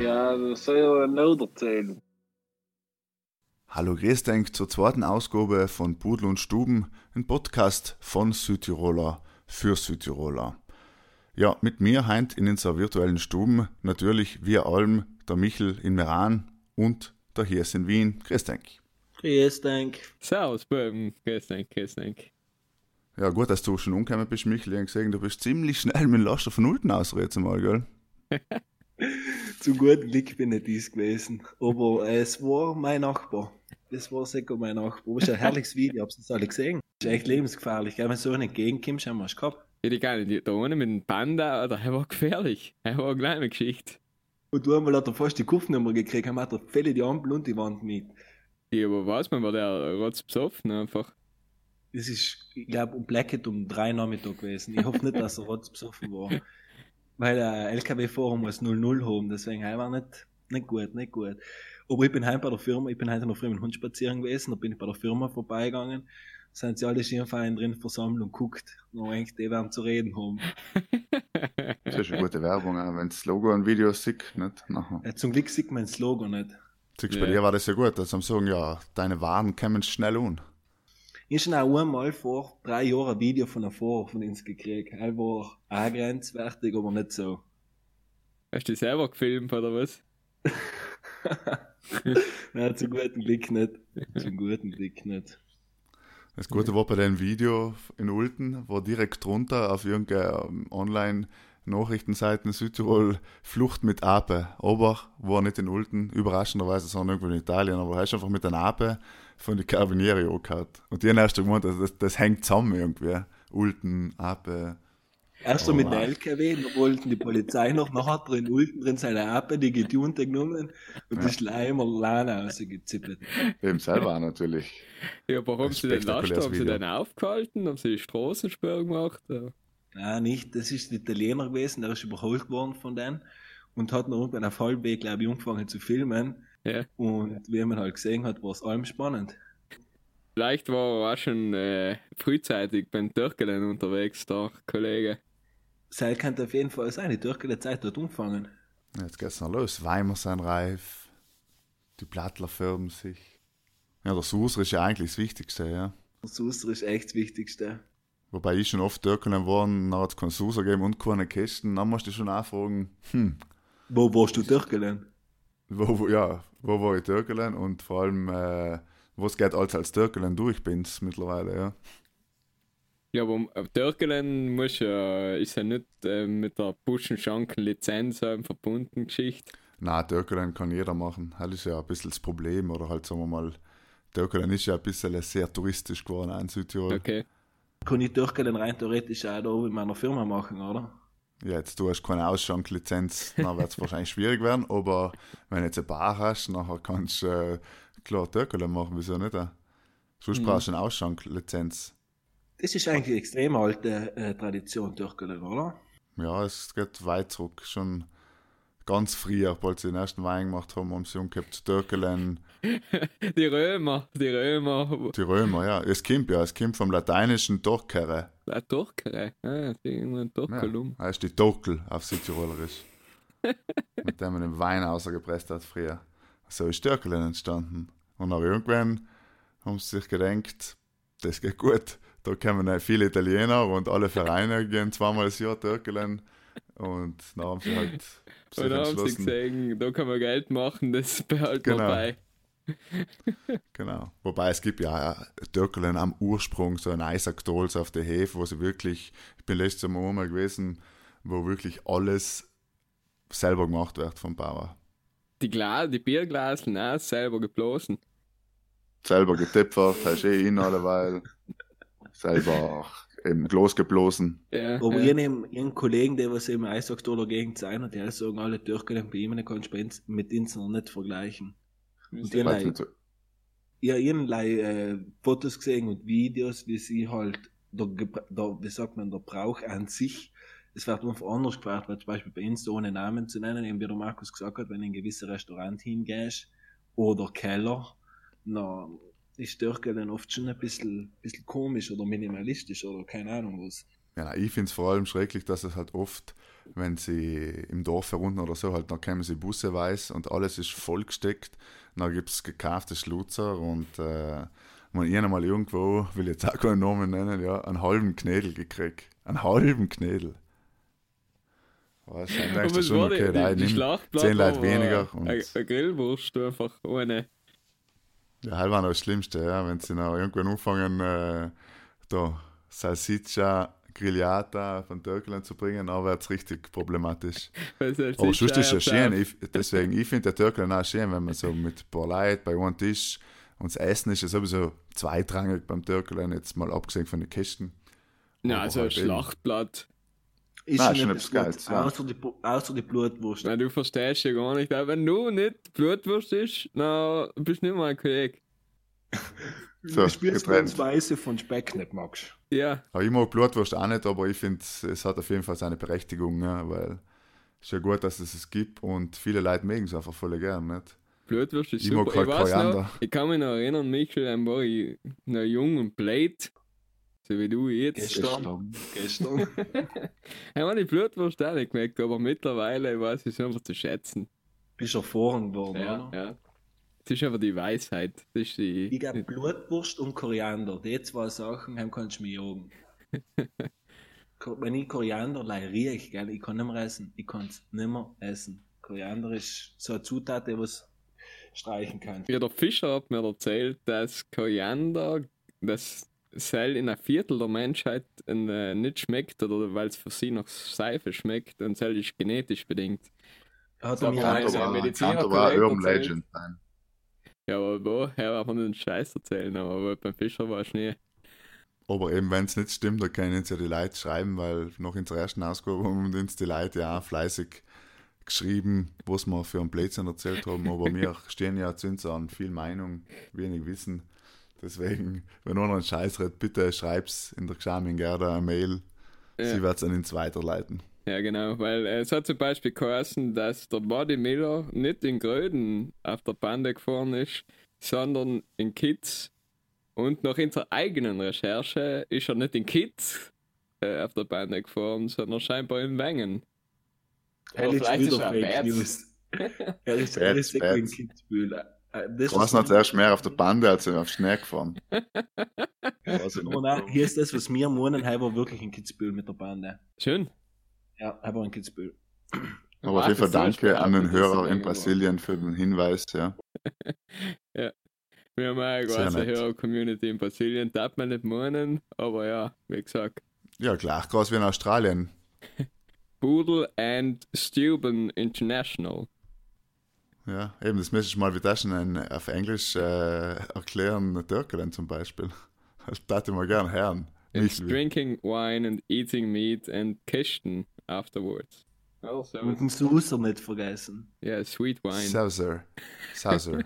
Ja, das soll ja noch erzählen. Hallo, grüß denk zur zweiten Ausgabe von Pudel und Stuben, ein Podcast von Südtiroler für Südtiroler. Ja, mit mir heint in unserer virtuellen Stuben natürlich wir allem der Michel in Meran und der Hirs in Wien. Grüß denk. Grüß denk. Servus, Böhm. Grüß denk, grüß denk. Ja, gut, dass du schon umgekommen bist, Michel. Ich hab gesehen, du bist ziemlich schnell mit dem Laster von unten ausreden mal, gell? Zum guten Glück bin ich dies gewesen. Aber äh, es war mein Nachbar. Das war sicher mein Nachbar. Das ist ein herrliches Video, habt ihr das alle gesehen? Das ist echt lebensgefährlich. Wenn so eine entgegenkommst, haben wir es gehabt. Ja, die geil, die da ohne mit dem Panda, Alter, er war gefährlich. Er war eine kleine Geschichte. Und du einmal hat er fast die Kupfnummer gekriegt, haben hat er völlig die Ampel und die Wand mit. Ja, aber weiß man, war der rotz besoffen einfach. Das ist, ich glaube, um Blackett um drei Nachmittag gewesen. Ich hoffe nicht, dass er rotzbesoffen war. Weil der LKW-Fahrer muss 0-0 haben, deswegen er war nicht, nicht gut, nicht gut. Aber ich bin heim bei der Firma, ich bin heute noch früh mit dem Hund spazieren gewesen, da bin ich bei der Firma vorbeigegangen, sind sie alle Schirmvereine drin versammelt und guckt. Und denkt, die werden zu reden haben. Das ist eine gute Werbung, auch wenn das Logo ein Video sieht, nicht? Nachher. Äh, zum Glück sieht man das Logo nicht. Siehst bei Ja. dir war das ja gut, dass sie sagen, ja, deine Waren kommen schnell un. Ich habe auch einmal vor drei Jahren ein Video von einem Fahrer von uns gekriegt. Er war auch grenzwertig, aber nicht so. Hast du dich selber gefilmt oder was? Nein, zum guten Glück nicht. Zum guten Glück nicht. Das Gute war bei dem Video in Ulten, wo direkt drunter auf irgendeiner ähm, Online-Nachrichtenseiten Südtirol Flucht mit Ape. Aber war nicht in Ulten, überraschenderweise, sondern irgendwo in Italien. Aber er ist einfach mit einer Ape von den Carabinieri angehört. Und die haben erst gemeint, das, das, das hängt zusammen irgendwie. Ulten, Ape. Erst so Oh mit der LKW, da wollten die Polizei noch, nachher hat er in Ulten drin seine Appe, die getunte genommen und die Schleimer Lana rausgezippelt. Eben selber auch natürlich. Ja, aber haben sie den Spektakuläres haben sie den aufgehalten, haben sie die Straßensperre gemacht? Ja. Nein, nicht, das ist der Italiener gewesen, der ist überholt worden von denen und hat noch irgendwann auf Halbweg, glaube ich, angefangen zu filmen. Ja. Und wie man halt gesehen hat, war es allem spannend. Vielleicht war er auch schon äh, frühzeitig beim Türkelen unterwegs, der Kollege. Seil könnte auf jeden Fall sein, die Türke Zeit dort umfangen. Jetzt geht's noch los. Weimar sind reif. Die Blattler färben sich. Ja, der Suser ist ja eigentlich das Wichtigste, ja. Das Suster ist echt das Wichtigste. Wobei ich schon oft Türkelen worden, dann hat es keinen Suser gegeben und keine Kästen. Dann musst du schon auch fragen, hm, Wo warst du Türkelen? wo, wo, ja, wo war ich Türkelen und vor allem, äh, was geht alles als Türkelen durch bin's mittlerweile, ja. Ja, aber äh, Türkelen muss ja, ist ja nicht äh, mit der Buschenschanken-Lizenz ähm, verbunden Geschichte. Na, Türkelen kann jeder machen. Das ist ja ein bisschen das Problem. Oder halt, sagen wir mal, Türkelen ist ja ein bisschen sehr touristisch geworden in Südtirol. Okay. Kann ich Türkelen rein theoretisch auch da in meiner Firma machen, oder? Ja, jetzt du hast keine Ausschanklizenz, dann wird es wahrscheinlich schwierig werden, aber wenn du jetzt eine Bar hast, nachher kannst du äh, klar Türkelen machen, wieso nicht? Äh? Sonst Mhm. brauchst du eine Ausschanklizenz. Das ist eigentlich eine extrem alte äh, Tradition, Türkelen, oder? Ja, es geht weit zurück, schon ganz früher, als sie den ersten Wein gemacht haben, haben sie umgekehrt Türkelen, Die Römer, die Römer, die Römer, ja. Es kommt ja, es kommt vom lateinischen Torkere. äh, Turkere, ah, die ein Ja, heißt die Tokel auf Südtirolerisch. mit dem man den Wein außergepresst hat früher. So ist Türkelen entstanden. Und auch irgendwann haben sie sich gedacht, das geht gut. Da kommen viele Italiener und alle Vereine gehen zweimal das Jahr Türkelen. Und dann haben sie halt sich Und dann haben sie gesehen, da kann man Geld machen, das behalten Genau. wir bei. Genau. Wobei es gibt ja Türkelen am Ursprung, so ein Eisaktol so auf der Hefe, wo sie wirklich, ich bin letztes Mal mal gewesen, wo wirklich alles selber gemacht wird vom Bauer. Die, Gla die Bierglaseln auch selber geblasen. selber getöpfert, hast eh ihn alleweil, selber im Glas geblasen. Ja, Aber ja. ich nehme einen Kollegen, der was im Eishockey Gegend sein und die sagen, alle Türkelen bei ihm, den kannst du mit uns noch nicht vergleichen. Und die nicht so- ja, irgendein äh, Fotos gesehen und Videos, wie sie halt der, der, wie sagt man, der Brauch an sich, es wird einfach anders gefragt, weil zum Beispiel bei uns, ohne Namen zu nennen, eben wie der Markus gesagt hat, wenn du in ein gewisses Restaurant hingehst oder Keller, na, ist Türke dann oft schon ein bisschen, bisschen komisch oder minimalistisch oder keine Ahnung was. Ja, ich finde es vor allem schrecklich, dass es halt oft, wenn sie im Dorf herunten oder so, halt, dann kommen sie Busse weiß und alles ist vollgesteckt. Dann gibt es gekaufte Schlutzer und äh, man einmal irgendwo, will jetzt auch keinen Namen nennen, ja, einen halben Knädel gekriegt. Einen halben Knädel. Weißt du, dann denkst du was schon, okay, die, nein, nimm zehn Leute weniger. Und, Eine, eine Grillwurst einfach ohne. Ja, das war noch das Schlimmste, ja, wenn sie noch irgendwann anfangen, äh, da Salsiccia Grigliata von Türkland zu bringen, dann wird es richtig problematisch. Aber sonst ist es schön, ich, deswegen, ich finde der Türkland auch schön, wenn man so mit ein paar Leuten bei einem Tisch und das Essen ist ja sowieso zweitrangig beim Türkland, jetzt mal abgesehen von den Kästen. Ja, also ein halt. Schlachtblatt. Ist Nein, schon etwas Geiles, ja. außer, die, außer die Blutwurst. Nein, du verstehst ja gar nicht. Aber wenn du nicht Blutwurst ist, dann bist du nicht mein Kollege. So, du spürst, wenn getrennt. Weiße von Speck nicht magst. Ja, Aber ich mag Blutwurst auch nicht, aber ich finde, es hat auf jeden Fall seine Berechtigung, ja, weil es ist ja gut, dass es es gibt und viele Leute mögen es einfach voll gern, nicht? Blutwurst ist Ich super. mag halt ich weiß Koriander. noch, ich kann mich noch erinnern, Michael, dann war ich noch jung und blöd. So wie du jetzt. Gestern. Gestern. Ich habe die Blutwurst auch nicht gemerkt, aber mittlerweile weiß ich es einfach zu schätzen. Bist erfahren worden, Ja, oder? ja. Das ist einfach die Weisheit. Das ist die. Ich glaube, Blutwurst und Koriander, die zwei Sachen, haben kannst du jagen. Ko- Wenn ich Koriander leih riech, gell, ich kann nicht mehr essen. Ich kann es nicht mehr essen. Koriander ist so eine Zutat, die was streichen kann. Ja, der Fischer hat mir erzählt, dass Koriander, das Seil in ein Viertel der Menschheit äh, nicht schmeckt oder weil es für sie nach Seife schmeckt und Seil ist genetisch bedingt. Hat er mir Kollege Urban. Legend sein. Ja, aber woher von den Scheiß erzählen, aber beim Fischer war es nie. Aber eben, wenn es nicht stimmt, dann können uns ja die Leute schreiben, weil noch in der ersten Ausgabe haben uns die Leute ja auch fleißig geschrieben, was wir für einen Blödsinn erzählt haben. Aber wir stehen ja zu uns an viel Meinung, wenig Wissen. Deswegen, wenn einer einen Scheiß redet, bitte schreib's in der Xamin Gerda eine Mail. Ja. Sie wird es an uns weiterleiten. Ja, genau, weil äh, es hat zum Beispiel geheißen, dass der Buddy Miller nicht in Gröden auf der Bande gefahren ist, sondern in Kids. Und nach unserer eigenen Recherche ist er nicht in Kids äh, auf der Bande gefahren, sondern scheinbar in Wengen. Er ist vielleicht ist wieder er. News. Er ist, in. Kitzbühel. Äh, Das Du warst noch zuerst mehr auf der Bande als auf Schnee gefahren. Oh nein, hier ist das, was wir meinen, er war wirklich in Kitzbühel mit der Bande. Schön. Ja, er war in Kitzbühel. Aber auf jeden Fall Warte, danke an den Hörer in. Brasilien für den Hinweis. Ja. Wir haben auch eine große. Hörer-Community in Brasilien, darf man nicht meinen, aber ja, wie gesagt. ja, gleich groß wie in Australien. Boodle and Steuben International. Ja, eben, das müsstest du mal wie das schon auf Englisch äh, erklären, Türkelen zum Beispiel. Das ich mal gern hören. It's drinking wine and eating meat and kisten afterwards. Also, Und den Suser nicht vergessen. yeah, sweet wine. Sauser. Sauser.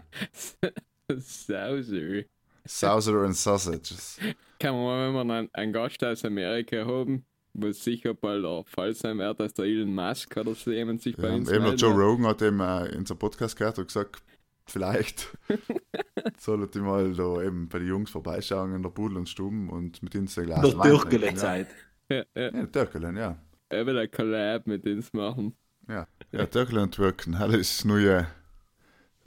Sauser. Sauser and Sausages. Kann man mal, wenn wir einen, einen Gast aus Amerika haben, was sicher bald der Fall sein wird, dass der Elon Musk oder so jemand sich bei Ja, uns eben der. Joe Rogan hat eben äh, in seinem Podcast gehört und gesagt, vielleicht sollte ich mal da eben bei den Jungs vorbeischauen in der Pudel und Stuben und mit ihnen so ein Glas Der Wein trinken, Türkele-Zeit. Ja, ja. Ja, Türkelen, ja. Er will ein Collab mit uns machen. Ja, ja Türkelen und Türken, das ist neue,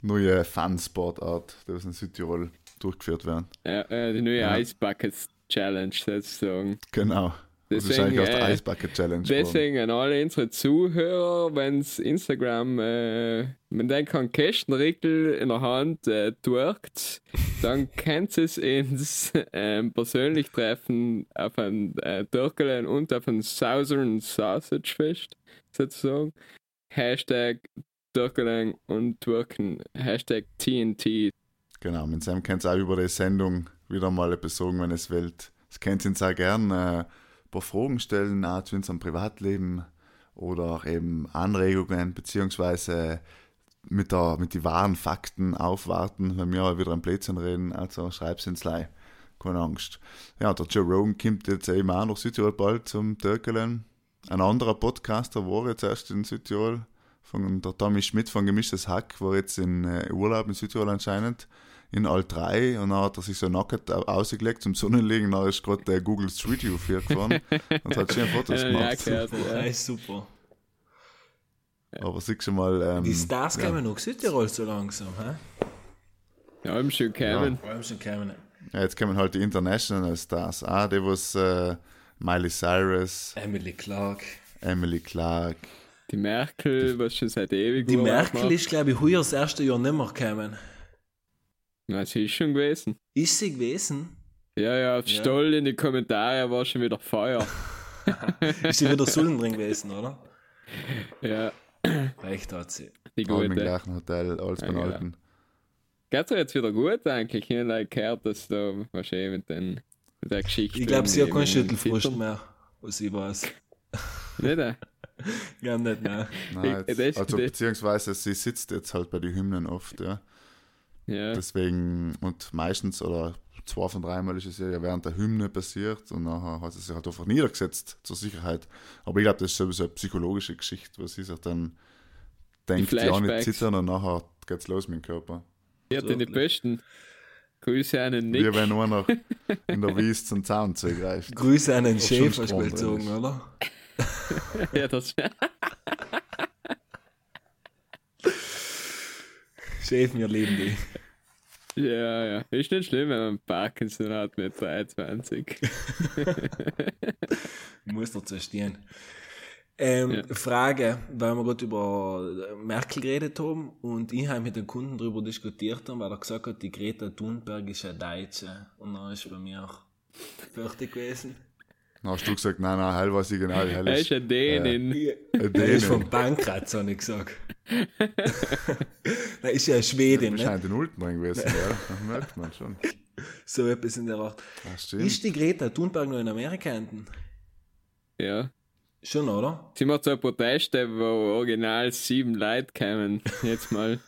neue Fansportart, die aus in Südtirol durchgeführt werden. Ja, äh, die neue Ja. Ice Buckets Challenge sozusagen. Genau. Das ist Deswegen, eigentlich aus der äh, Ice Bucket Challenge. Deswegen an alle unsere Zuhörer, wenn's Instagram, äh, wenn denkt an Kästenrickel in der Hand äh, twerkt, dann könnt ihr es ins ähm, persönlich treffen auf ein äh, Türkelen und auf ein Southern Sausage Fest, sozusagen. Hashtag Türkelen und Twerken, Hashtag TNT. Genau, mit Sam könnt ihr auch über die Sendung wieder mal etwas sagen, wenn es wollt. Das könnt ihr uns auch gerne äh, ein paar Fragen stellen, auch zu unserem Privatleben oder auch eben Anregungen, beziehungsweise mit, der, mit den wahren Fakten aufwarten, wenn wir wieder ein Blödsinn reden. Also schreibt es uns gleich. keine Angst. Ja, der Joe Rogan kommt jetzt eben auch nach Südtirol bald zum Tökelen. Ein anderer Podcaster war jetzt erst in Südtirol, von der Tommy Schmidt von Gemischtes Hack, war jetzt in äh, Urlaub in Südtirol anscheinend, in Alt 3 und dann hat er sich so nackt ausgelegt zum Sonnenliegen, dann ist gerade der Google Street View 4 gefahren und hat schön Fotos Ja, gemacht. gehört, Super, ja. hey, super. Aber siehst du mal, ähm, Die Stars ja. kommen noch Südtirol so langsam, hä? Ja, haben schon. Vor allem schon kommen. Ja, jetzt kommen halt die International Stars. Ah, die was äh, Miley Cyrus, Emily Clark. Emily Clark. Die Merkel, was schon seit ewig Die Merkel macht. ist, glaube ich, heuer das erste Jahr nicht mehr gekommen. Na, sie ist schon gewesen. Ist sie gewesen? Ja, ja, auf Ja. Stoll in die Kommentare war schon wieder Feuer. Ist sie wieder Sullen drin gewesen, oder? ja, Recht hat sie. die Alle im gute. gleichen Hotel, alles beim Ja, ja. Alten. Geht's dir jetzt wieder gut eigentlich? Ich habe like, gehört, dass da wahrscheinlich mit, den, mit der Geschichte. Ich glaube, sie hat keinen Schüttelfrost mehr, was ich weiß. Nicht? äh? Ich glaube nicht, nein. Nein, jetzt, also beziehungsweise sie sitzt jetzt halt bei den Hymnen oft, ja. Ja. Deswegen, und meistens, oder zwei von dreimal ist es ja ja während der Hymne passiert und nachher hat sie sich halt einfach niedergesetzt zur Sicherheit. Aber ich glaube, das ist sowieso eine psychologische Geschichte, was sie sich dann denkt, ja nicht zittern und nachher geht's los mit dem Körper. Die hat in die Wirklich. besten. Grüße an den Nick. Wie wenn nur noch in der Wies zum Zaun zugreift. Grüße an den drin gezogen, ist. oder? ja, das, Chef, wir lieben dich. Ja, ja. Ist nicht schlimm, wenn man Parkinson hat mit 23. Muss dazu stehen. Ähm, Ja. Frage, weil wir gerade über Merkel geredet haben und ich habe mit den Kunden darüber diskutiert haben, weil er gesagt hat, die Greta Thunberg ist eine Deutsche. Und dann ist bei mir auch fertig gewesen. Dann hast du gesagt, nein, nein, heil weiß ich genau, die heil Er ist ist ein Dänin. eine Der ist vom Dänin. Bankkratz, habe ich gesagt. Nein, ist ja eine Schwedin, ne? Wahrscheinlich in Ulten drin gewesen, ja. Das merkt man schon. So etwas in der stimmt. Ist die Greta Thunberg noch in Amerika enden? Ja. Schon, oder? Sie macht so Proteste, wo original sieben Leute kamen. Jetzt mal.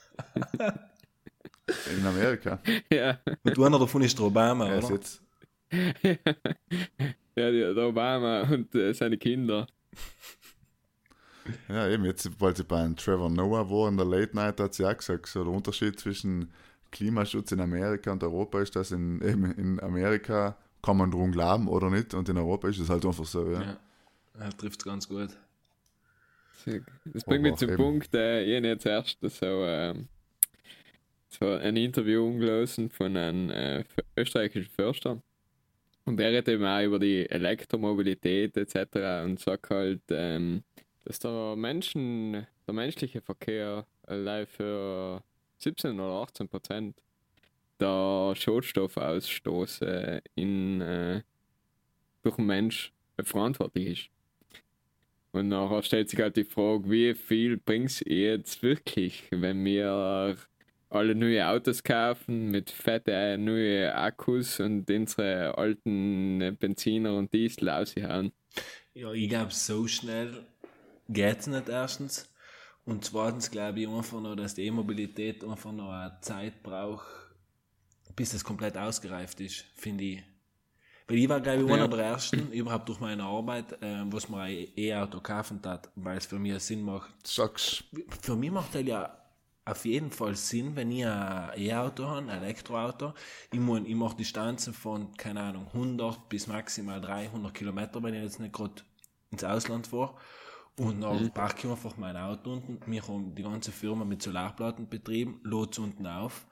In Amerika. ja. Und einer davon ist der Obama, ist oder? jetzt Ja, der Obama und äh, seine Kinder. Ja, eben, jetzt, weil sie bei Trevor Noah war in der Late Night, hat sie auch gesagt, so der Unterschied zwischen Klimaschutz in Amerika und Europa ist, dass in, eben in Amerika kann man drum glauben oder nicht und in Europa ist es halt einfach so, ja. Ja, er trifft es ganz gut. Das bringt mich zum eben. Punkt, äh, ich habe jetzt erst so, ähm, so ein Interview gelesen von einem äh, österreichischen Förster. Und der redet eben auch über die Elektromobilität etc. und sagt halt, ähm, dass der Menschen, der menschliche Verkehr allein für 17 oder 18 Prozent der Schadstoffausstoß äh, in, äh, durch den Mensch verantwortlich ist. Und nachher stellt sich halt die Frage, wie viel bringt es jetzt wirklich, wenn wir alle neue Autos kaufen mit fette neue Akkus und unsere alten Benziner und Diesel aushauen. Ja, ich glaube, so schnell geht es nicht erstens. Und zweitens glaube ich einfach noch, dass die E-Mobilität einfach noch eine Zeit braucht, bis es komplett ausgereift ist, finde ich. Weil ich war, glaube ich, Ja. einer der ersten, überhaupt durch meine Arbeit, ähm, was mir ein E-Auto kaufen hat, weil es für mich Sinn macht. Sagst Für mich macht das ja auf jeden Fall Sinn, wenn ich ein E-Auto habe, ein Elektroauto. Ich, mein, ich mache Distanzen von, keine Ahnung, 100 bis maximal 300 Kilometer, wenn ich jetzt nicht gerade ins Ausland fahre. Und dann parke ich einfach mein Auto unten. Wir haben die ganze Firma mit Solarplatten betrieben, lot's unten auf.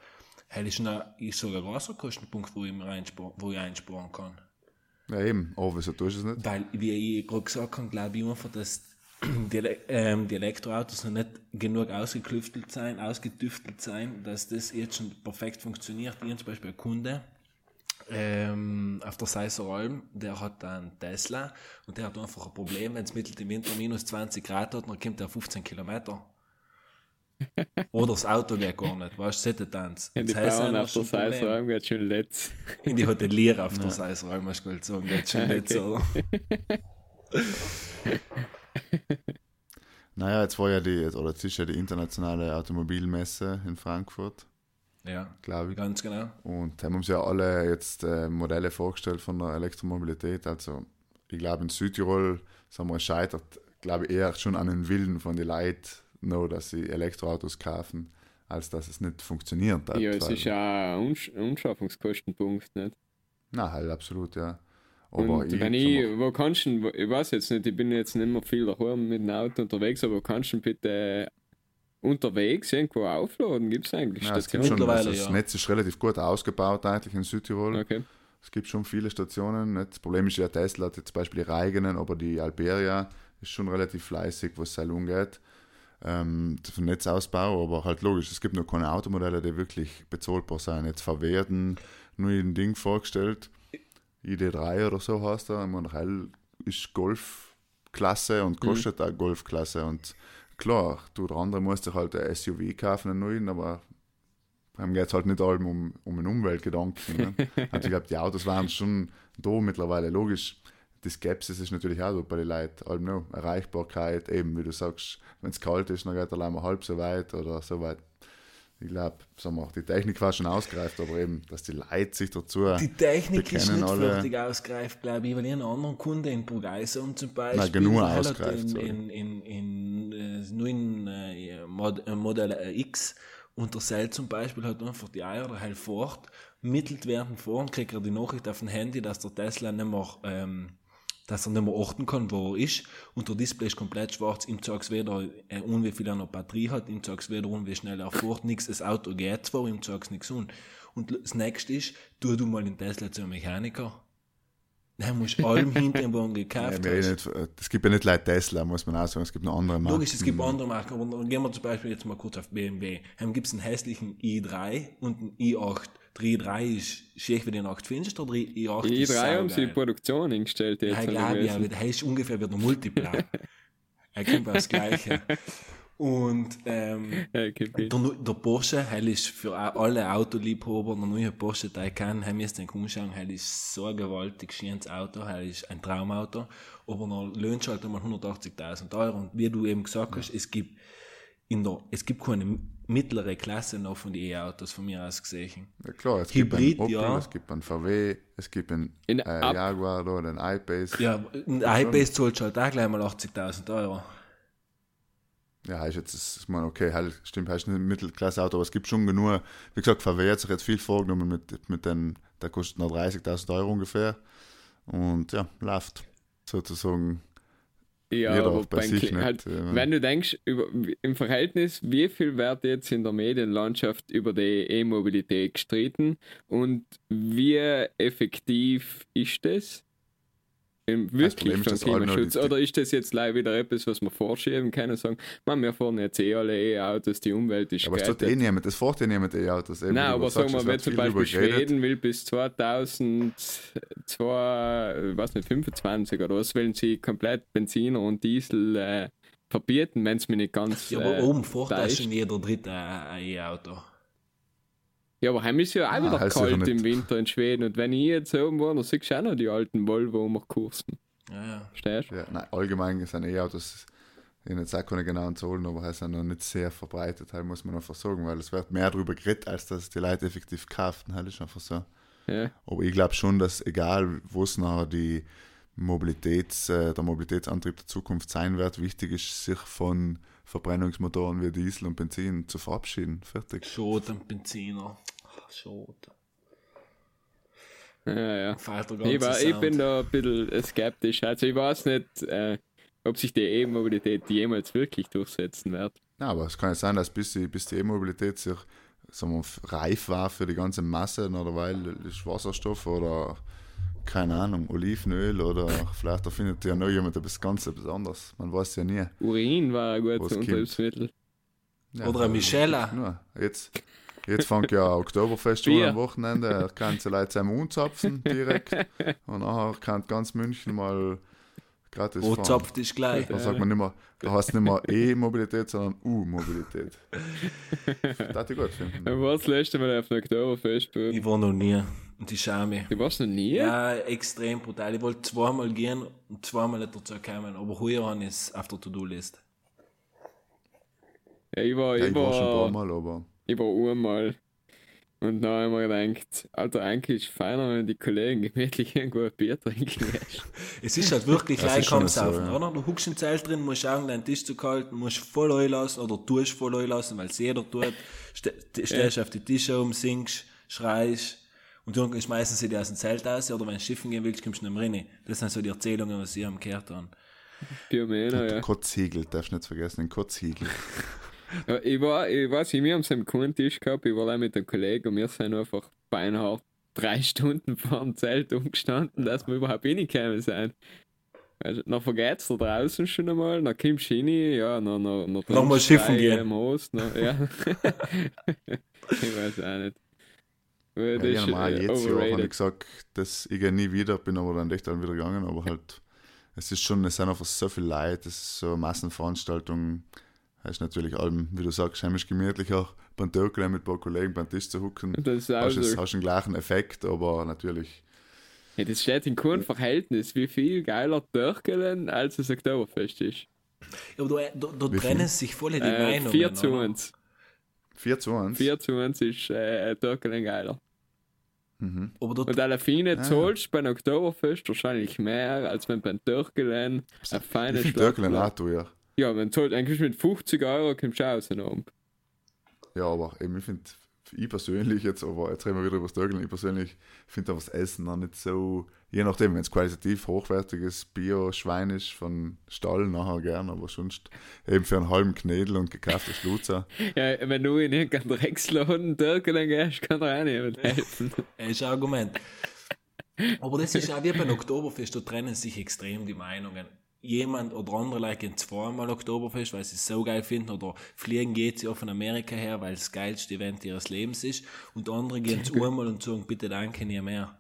Hell ist, noch, ist sogar ein Wasserkostenpunkt, wo ich, mir einsparen, wo ich einsparen kann. ja eben, aber wieso tust du es nicht? Weil, wie ich gerade gesagt habe, glaube ich einfach, dass die, ähm, die Elektroautos noch nicht genug ausgeklüftelt sein, ausgetüftelt sein, dass das jetzt schon perfekt funktioniert. Ich zum Beispiel einen Kunde ähm, auf der Seiser Alm, der hat einen Tesla und der hat einfach ein Problem, wenn es mittel im Winter minus 20 Grad hat, dann kommt er auf 15 Kilometer. Oder das Auto geht gar nicht, weißt du, Tanz. Ja, die Bauern auf der Seite geht schon letzt. In die Hotelier auf der Seiser Alm, hast du sagen, geht schon nicht so. Naja, jetzt war ja die, oder jetzt ist ja die internationale Automobilmesse in Frankfurt. Ja, glaube ich. ganz genau. Und haben uns ja alle jetzt äh, Modelle vorgestellt von der Elektromobilität. Also ich glaube in Südtirol sagen wir, es scheitert, glaube ich, eher schon an den Willen von den Leuten, nur dass sie Elektroautos kaufen, als dass es nicht funktioniert. hat, Ja, es ist ja ein Unsch Anschaffungskostenpunkt, nicht? Na, halt absolut, ja. Aber Und wenn sag ich, wo kannst du, ich weiß jetzt nicht, ich bin jetzt nicht mehr viel daheim mit dem Auto unterwegs, aber wo kannst du bitte unterwegs irgendwo aufladen? Gibt es eigentlich ja, es gibt Stationen? schon, Mittlerweile, also das ja. Netz ist relativ gut ausgebaut eigentlich in Südtirol. Okay. Es gibt schon viele Stationen. Nicht? Das Problem ist ja, Tesla hat jetzt zum Beispiel ihre eigenen, aber die Alberia ist schon relativ fleißig, was es umgeht. Ähm, den Netzausbau, aber halt logisch, es gibt noch keine Automodelle, die wirklich bezahlbar sind. Jetzt VW hat ein Ding vorgestellt, ID3 oder so heißt er. Ich meine, ist Golfklasse und kostet auch Golfklasse. Und klar, du der andere musst dich halt ein SUV kaufen, einen neuen, aber haben geht halt nicht allem um, um einen Umweltgedanken. Ne? also ich glaube, die Autos waren schon da mittlerweile. Logisch, die Skepsis ist natürlich auch da bei den Leuten. Allem noch. Erreichbarkeit, eben wie du sagst, wenn es kalt ist, dann geht er mal halb so weit oder so weit. Ich glaube, die Technik war schon ausgereift, aber eben, dass die Leute sich dazu. Die Technik ist nicht alle- fertig ausgereift, glaube ich, weil ich einen anderen Kunde in Burgeisa und zum Beispiel Nein, genug ausgereift, in, in, in, in, äh, neuen äh, Mod, äh, Modell äh, X und der Cell zum Beispiel hat einfach die Eier halt fort, mittelt während fahren, kriegt er die Nachricht auf dem Handy, dass der Tesla nicht mehr, ähm, dass er nicht mehr achten kann, wo er ist und der Display ist komplett schwarz, ihm zeigt es weder äh, an, wie viel er noch Batterie hat, ihm zeigt weder an, wie schnell er fährt, nichts, das Auto geht zwar, ihm zeigt nichts an. Und das nächste ist, tu du mal den Tesla zu einem Mechaniker. Dann musst du allem hinten, wo du Ja, gekauft reden hast. äh, es gibt ja nicht Leute Tesla, muss man auch sagen. Es gibt noch andere Marken. Logisch, es gibt andere Marken, aber dann gehen wir zum Beispiel jetzt mal kurz auf BMW. Dann gibt es einen hässlichen i3 und einen i8. Der i3 ist schick wie den 850, oder der i8 Die ist drei haben sie die. Produktion eingestellt jetzt. Ja, ich glaube aber der ist ungefähr wie der Multipler. er kommt aufs Gleiche. Und ähm, Ja, der, der Porsche, hell ist für alle Autoliebhaber, der neue Porsche Taycan, haben müssen den anschauen, hell ist so ein gewaltig schönes Auto, hell ist ein Traumauto, aber noch löhnt halt einmal 180.000 Euro. Und wie du eben gesagt hast, es gibt in der, es gibt keine mittlere Klasse noch von den E-Autos, von mir aus gesehen. Ja, klar, es Hybrid, gibt einen Opel, ja. es gibt einen VW, es gibt einen In äh, Jaguar oder einen I-Pace. Ja, ein iPace zahlt halt auch gleich mal 80.000 Euro. Ja, heißt jetzt, ist man okay, halt, stimmt, heißt nicht ein Mittelklasse-Auto, aber es gibt schon genug. Wie gesagt, VW hat sich jetzt viel vorgenommen mit, mit den, der kostet noch 30.000 Euro ungefähr. Und ja, läuft sozusagen. Ja, Jeder aber bei sich nicht, halt, ja. wenn du denkst, über, im Verhältnis, wie viel wird jetzt in der Medienlandschaft über die E-Mobilität gestritten und wie effektiv ist das? Im wirklich Problem ist, vom dass alle noch Klimaschutz? Oder ist das jetzt leider wieder etwas, was wir vorschieben können? Sagen, man, wir fahren jetzt eh alle E-Autos, die Umwelt ist Aber es tut eh niemand, das fährt eh niemand E-Autos. Nein, aber sagst, sagen wir, wenn zum Beispiel. Schweden will bis 2025 weiß nicht, 25 oder was, wollen sie komplett Benziner und Diesel äh, verbieten, wenn es mir nicht ganz. Ja, aber äh, oben fährt da auch ist. schon jeder dritte ein E-Auto. Ja, aber heim ist ja auch Ah, wieder kalt nicht. im Winter in Schweden und wenn ich jetzt oben war, dann siehst du auch noch die alten Volvo um kursen. Ja, ja. Verstehst du? Ja, nein, allgemein sind E-Autos, ich habe jetzt auch keine genauen Zahlen, aber es sind noch nicht sehr verbreitet, halt muss man einfach sagen, weil es wird mehr darüber geredet, als dass die Leute effektiv kaufen, halt ist einfach so. Ja. Aber ich glaube schon, dass egal, wo es nachher die Mobilitäts, äh, der Mobilitätsantrieb der Zukunft sein wird, wichtig ist, sich von Verbrennungsmotoren wie Diesel und Benzin zu verabschieden. Fertig. Schade am Benziner. Schade. Ja, ja. Ich, war, ich bin da ein bisschen skeptisch. Also ich weiß nicht, äh, ob sich die E-Mobilität jemals wirklich durchsetzen wird. Ja, aber es kann ja sein, dass bis die, bis die E-Mobilität sich sagen wir, reif war für die ganze Masse, oder weil ist Wasserstoff oder keine Ahnung, Olivenöl oder vielleicht erfindet ja noch jemand etwas ganz Besonderes. Man weiß ja nie. Urin war ein Was gutes? Antriebsmittel. Ja, Oder eine Michela. Nur. Jetzt, jetzt fängt ja Oktoberfest an am Wochenende. Da können sie Leute zusammen unzapfen direkt. Und nachher kann ganz München mal gratis Wo fahren. zapft ist gleich. Da sagt man nicht mehr, da heißt nicht mehr E-Mobilität, sondern U-Mobilität. Das ich gut finden. Das letzte Mal auf einem Oktoberfest? Ich war noch nie. Und ich schaue mich. Du warst noch nie? Ja, extrem brutal. Ich wollte zweimal gehen und zweimal nicht dazu kommen. Aber heuer habe ich es auf der To-Do-List. Ja, ich war, Ja, ich ich war schon ein paar war, Mal, aber ich war einmal. Und dann haben wir gedacht, Alter, eigentlich ist es feiner, wenn die Kollegen gemütlich irgendwo ein Bier trinken. Es ist halt wirklich gleich ist schon kaum so, saufen, ja. oder? Du huckst im Zelt drin, musst schauen, deinen Tisch zu kalten, musst voll einlassen oder tust voll einlassen, weil es jeder tut. Ste stellst auf die Tische um, singst, schreist. Und dann schmeißen sie dich aus dem Zelt aus, oder wenn du schiffen gehen willst, kommst du nicht mehr rein. Das sind so die Erzählungen, was sie haben gehört haben. Biomena, ja. Kotzhegel, darfst du nicht vergessen, den Kotzhegel. ja. Ich war, ich weiß nicht, wir haben es am Kuhentisch gehabt, ich war auch mit einem Kollegen und wir sind einfach beinahe drei Stunden vor dem Zelt umgestanden, dass wir überhaupt reingekommen sind. Also, dann vergeht's da draußen schon einmal, dann kommst du rein, ja, dann, dann, dann Noch mal trinkst du schiffen gehen. Im Host, noch, ja. ich weiß auch nicht. Weil Ja, das ich habe mal äh, jedes Jahr overrated. gesagt, dass ich gehe nie wieder, bin aber dann echt dann wieder gegangen, aber halt, es ist schon, es sind einfach so viel Leute, es ist so eine Massenveranstaltung, es ist natürlich allem, wie du sagst, heimisch gemütlich auch beim Türkei mit ein paar Kollegen beim Tisch zu hucken, Das ist auch hast, es, so. hast den gleichen Effekt, aber natürlich, Ja, das steht in keinem Verhältnis, wie viel geiler Törkelen als das Oktoberfest ist. Ja, aber da, trennen sich voll die Äh, Meinungen. 4 zu oder? 1. 4 zu 1. 4 zu 1 ist äh, Törkelen geiler. Mhm. Aber da, Und alle Fine Ah. zahlst beim Oktoberfest wahrscheinlich mehr, als wenn beim Törkelen ein Ich feines Türkei Schlagzeug- auch teuer. Ja, wenn du eigentlich mit 50 Euro kommst du aus oben. Ja, aber eben, ich finde, ich persönlich jetzt, aber jetzt reden wir wieder über das Türkei, ich persönlich finde das Essen noch nicht so, je nachdem, wenn es qualitativ hochwertiges Bio-Schwein ist, von Stall nachher gern, aber sonst eben für einen halben Knädel und gekaufte Schlutzer. Ja, wenn du in irgendeinen Drecksladen Törkelen gehst, kann dir auch niemand helfen. Das ist ein Argument. Aber das ist auch wie beim Oktoberfest, da trennen sich extrem die Meinungen. Jemand oder andere Leute gehen zweimal Oktoberfest, weil sie es so geil finden, oder fliegen geht sie auch von Amerika her, weil es das geilste Event ihres Lebens ist, und andere gehen es einmal und sagen, bitte danke, nie mehr.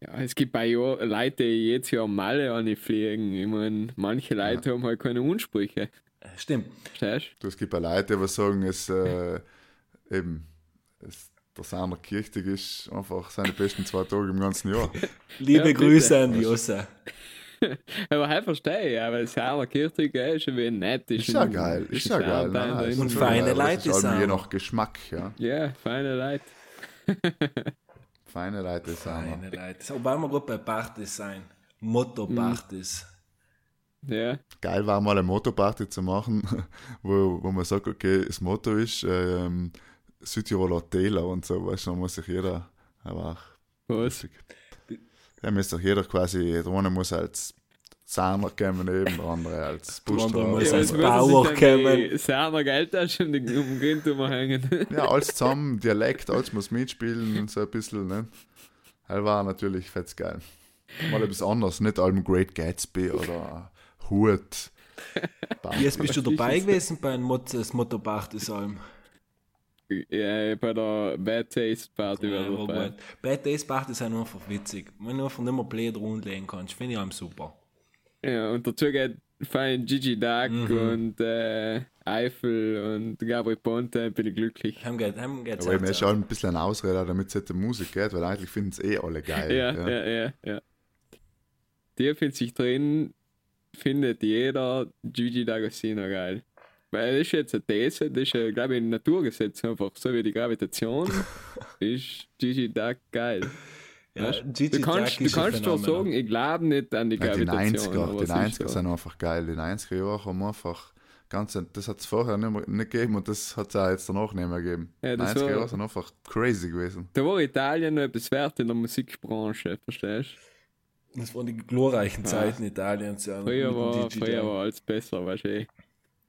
Ja, es gibt bei Leute, die jetzt Jahr Malle an fliegen. Ich meine, manche Leute haben halt keine Ansprüche. Äh, Stimmt. Du, Verstehst es gibt auch Leute, die sagen, es äh, eben, es, der Sander Kirchtig ist einfach seine besten zwei Tage im ganzen Jahr. Liebe Ja. Grüße an die Jossa. Aber halt verstehe ich, aber das Herr Kirchtig ist schon wie nett. Ist ja geil, ist ja geil. Nein, ist Und feine Leute es ist je sind- nach Geschmack, ja. Ja, feine Leute. Feine Leute sind Meine Leute. So, wollen wir gerade bei Partys sein. Motto-Partys. Ja, geil war mal eine Motoparty zu machen, wo, wo man sagt, okay, das Motto ist ähm, Südtiroler Täler und so, weißt du, da muss sich jeder, auch was? Da muss sich jeder quasi, der eine muss als Sahner kommen eben, der andere als Der andere Busfahrer. muss Ja, als Bauer kommen. die Seiner Geldtasche um den um den Grind hängen? Ja, alles zusammen, Dialekt, alles muss mitspielen und so ein bisschen, ne? Das war natürlich fett geil. Mal etwas anderes, nicht allem Great Gatsby oder Hut. Jetzt bist du dabei gewesen bei einem Motto, das Motto-Partys allem. Ja, bei der Bad Taste Party Ja, war dabei. gut. Bad Days Partys sind einfach witzig. Wenn du einfach nicht mehr blöd rundlegen kannst, finde ich einem super. Ja, und dazu geht fein Gigi Duck Mhm. und äh, Eifel und Gabriel Ponte, bin ich glücklich. Haben geht, haben geht's Aber eben auch ist ein bisschen eine Ausrede, damit es nicht die Musik geht, weil eigentlich finden es eh alle geil. Ja, ja, ja, ja. Der findet sich drin, findet jeder Gigi D'Agostino geil. Weil das ist jetzt eine These, das ist, ja, glaube ich, ein Naturgesetz einfach. So wie die Gravitation ist Gigi Duck geil. Ja? Gigi du kannst, Duck du kannst zwar Phänomen. sagen, ich glaube nicht an die Ja, die Gravitation. 90er, aber die es ist 90er so. sind einfach geil. Die 90er Jahre haben einfach ganz, das hat es vorher nicht, mehr, nicht gegeben und das hat es auch jetzt danach nicht mehr gegeben. Ja, die das 90er war- Jahre sind einfach crazy gewesen. Da war Italien noch etwas wert in der Musikbranche, verstehst du? Das waren die glorreichen Zeiten Italiens. Ja, Früher war, früher war alles besser, weißt du eh.